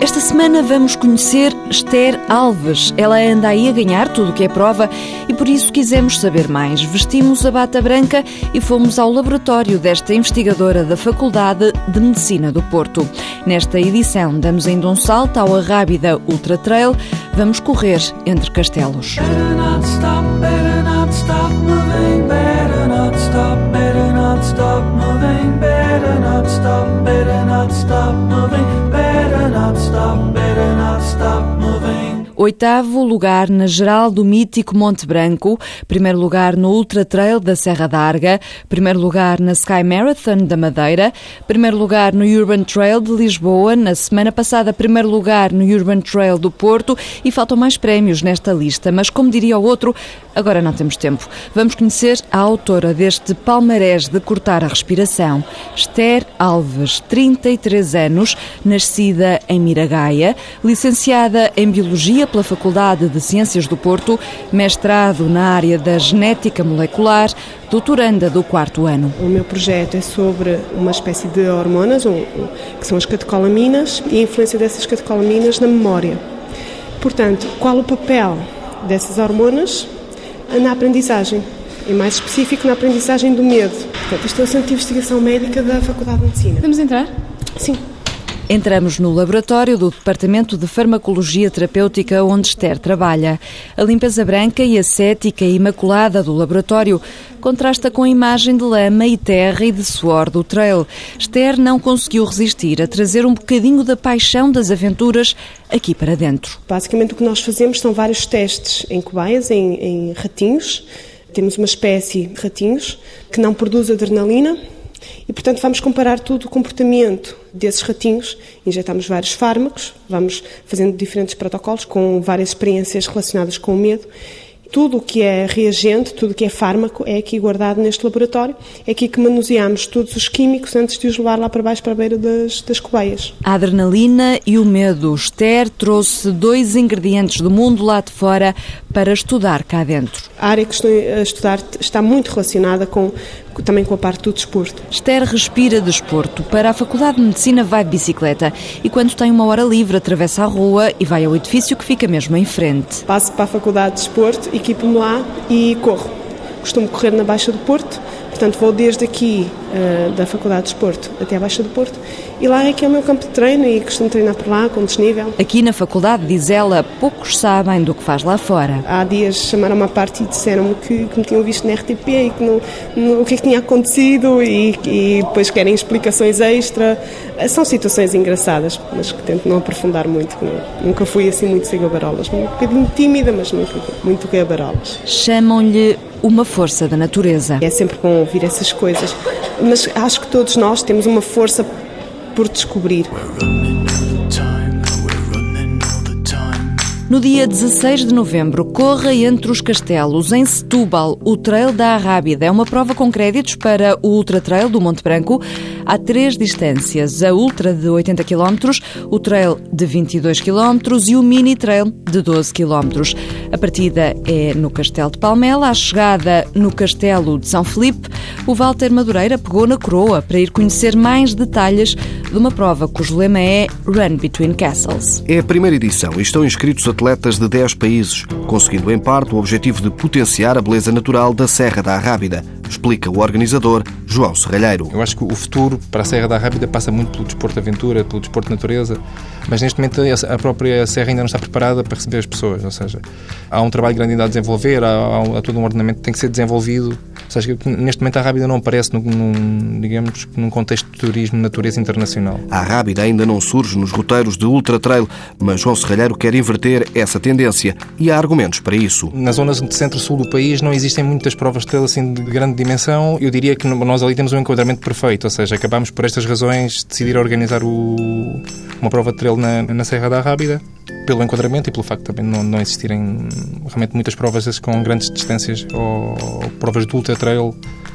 Esta semana vamos conhecer Esther Alves. Ela anda aí a ganhar tudo o que é prova e por isso quisemos saber mais. Vestimos a bata branca e fomos ao laboratório desta investigadora da Faculdade de Medicina do Porto. Nesta edição damos ainda um salto ao Arrábida Ultra Trail. Vamos correr entre castelos. Better not stop, better not stop Oitavo lugar na geral do mítico Monte Branco, primeiro lugar no Ultra Trail da Serra d'Arga, primeiro lugar na Sky Marathon da Madeira, primeiro lugar no Urban Trail de Lisboa, na semana passada primeiro lugar no Urban Trail do Porto e faltam mais prémios nesta lista, mas como diria o outro, agora não temos tempo. Vamos conhecer a autora deste palmarés de cortar a respiração, Esther Alves, 33 anos, nascida em Miragaia, licenciada em Biologia pela Faculdade de Ciências do Porto, mestrado na área da genética molecular, doutoranda do quarto ano. O meu projeto é sobre uma espécie de hormonas, que são as catecolaminas, e a influência dessas catecolaminas na memória. Portanto, qual o papel dessas hormonas na aprendizagem? E mais específico, na aprendizagem do medo. Portanto, isto é o Centro de Investigação Médica da Faculdade de Medicina. Vamos entrar? Sim. Entramos no laboratório do Departamento de Farmacologia Terapêutica onde Esther trabalha. A limpeza branca e ascética e imaculada do laboratório contrasta com a imagem de lama e terra e de suor do trail. Esther não conseguiu resistir a trazer um bocadinho da paixão das aventuras aqui para dentro. Basicamente o que nós fazemos são vários testes em cobaias, em, em ratinhos. Temos uma espécie de ratinhos que não produz adrenalina, e, portanto, vamos comparar todo o comportamento desses ratinhos, injetamos vários fármacos, vamos fazendo diferentes protocolos com várias experiências relacionadas com o medo tudo o que é reagente, tudo o que é fármaco é aqui guardado neste laboratório. É aqui que manuseamos todos os químicos antes de os levar lá para baixo para a beira das, das cobaias. A adrenalina e o medo. Esther trouxe dois ingredientes do mundo lá de fora para estudar cá dentro. A área que estou a estudar está muito relacionada com também com a parte do desporto. Esther respira desporto. Para a Faculdade de Medicina vai de bicicleta e quando tem uma hora livre atravessa a rua e vai ao edifício que fica mesmo em frente. Passo para a Faculdade de Desporto, equipo-me lá e corro. Costumo correr na Baixa do Porto, portanto vou desde aqui uh, da Faculdade de Desporto até a Baixa do Porto e lá é que é o meu campo de treino e costumo treinar por lá com desnível. Aqui na faculdade, diz ela, poucos sabem do que faz lá fora. Há dias chamaram-me à parte e disseram-me que, que me tinham visto na RTP e que o que é que tinha acontecido e, e depois querem explicações extra. São situações engraçadas, mas que tento não aprofundar muito. Nunca fui assim muito sem gabarolas. Um bocadinho tímida, mas nunca muito gabarolas. Chamam-lhe uma força da natureza. É sempre bom ouvir essas coisas, mas acho que todos nós temos uma força por descobrir. No dia 16 de novembro, corra entre os castelos, em Setúbal, o Trail da Arrábida. É uma prova com créditos para o Ultra Trail do Monte Branco. Há três distâncias: a Ultra de 80 km, o Trail de 22 km e o Mini Trail de 12 km. A partida é no Castelo de Palmela, a chegada no Castelo de São Felipe. O Walter Madureira pegou na coroa para ir conhecer mais detalhes de uma prova cujo lema é Run Between Castles. É a primeira edição e estão inscritos atletas de 10 países, conseguindo em parte o objetivo de potenciar a beleza natural da Serra da Arrábida, explica o organizador João Serralheiro. Eu acho que o futuro para a Serra da Arrábida passa muito pelo desporto de aventura, pelo desporto de natureza, mas neste momento a própria Serra ainda não está preparada para receber as pessoas, ou seja, há um trabalho grande ainda a desenvolver, há, há todo um ordenamento que tem que ser desenvolvido seja, neste momento a Rábida não aparece num, num, digamos, num contexto de turismo de natureza internacional. A Rábida ainda não surge nos roteiros de ultra trail, mas João Serralheiro quer inverter essa tendência e há argumentos para isso. Na zona de centro-sul do país não existem muitas provas de trail assim de grande dimensão. Eu diria que nós ali temos um enquadramento perfeito, ou seja, acabamos por estas razões decidir organizar o, uma prova de trail na, na Serra da Rábida pelo enquadramento e pelo facto de também não, não existirem realmente muitas provas com grandes distâncias ou provas de ultra trail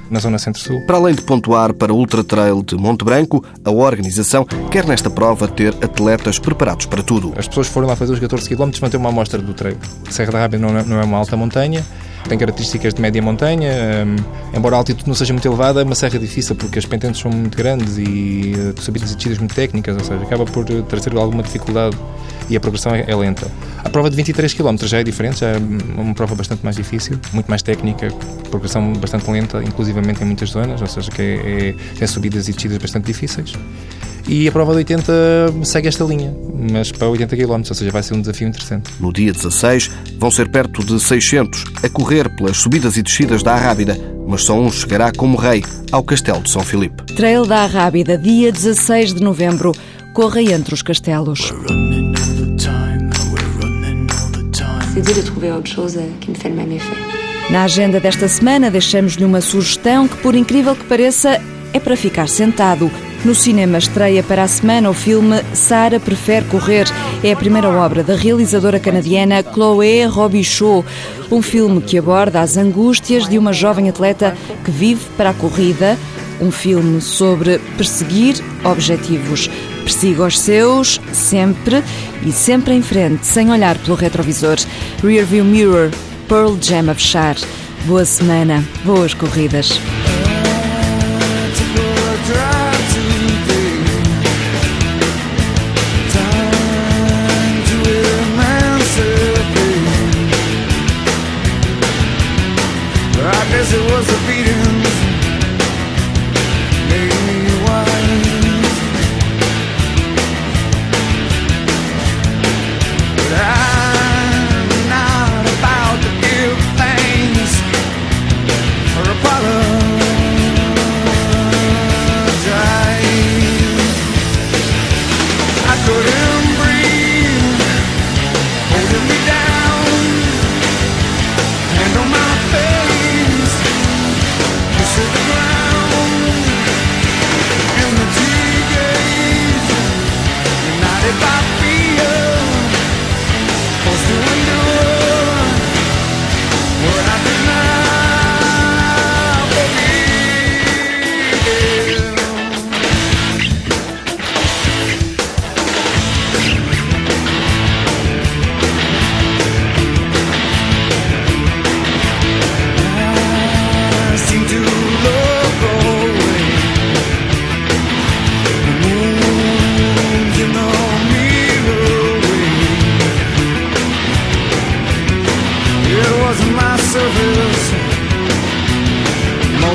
na zona centro-sul. Para além de pontuar para o Ultra Trail de Monte Branco, a organização quer nesta prova ter atletas preparados para tudo. As pessoas foram lá fazer os 14 km vão ter uma amostra do trail. Serra da Rábia não é, não é uma alta montanha, tem características de média montanha, um, embora a altitude não seja muito elevada, é uma serra difícil porque as pentantes são muito grandes e uh, subidas e descidas muito técnicas, ou seja, acaba por uh, trazer alguma dificuldade e a progressão é, é, lenta. A prova de 23 km já é diferente, já é uma prova bastante mais difícil, muito mais técnica, progressão bastante lenta, inclusivamente em muitas zonas, ou seja, que é, é, tem subidas e descidas bastante difíceis. E a prova de 80 segue esta linha, mas para 80 km, ou seja, vai ser um desafio interessante. No dia 16 vão ser perto de 600 a correr pelas subidas e descidas da Arrábida, mas só um chegará como rei ao Castelo de São Filipe. Trail da Arrábida, dia 16 de novembro. Corra entre os castelos. C'est dur de trouver autre chose qui me fait le même effet. Na agenda desta semana deixamos-lhe uma sugestão que, por incrível que pareça, é para ficar sentado. No cinema estreia para a semana o filme Sara Prefere Correr. É a primeira obra da realizadora canadiana Chloé Robichaud. Um filme que aborda as angústias de uma jovem atleta que vive para a corrida. Um filme sobre perseguir objetivos. Persiga os seus, sempre e sempre em frente, sem olhar pelo retrovisor. Rearview Mirror, Pearl Jam a fechar. Boa semana, boas corridas.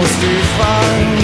释放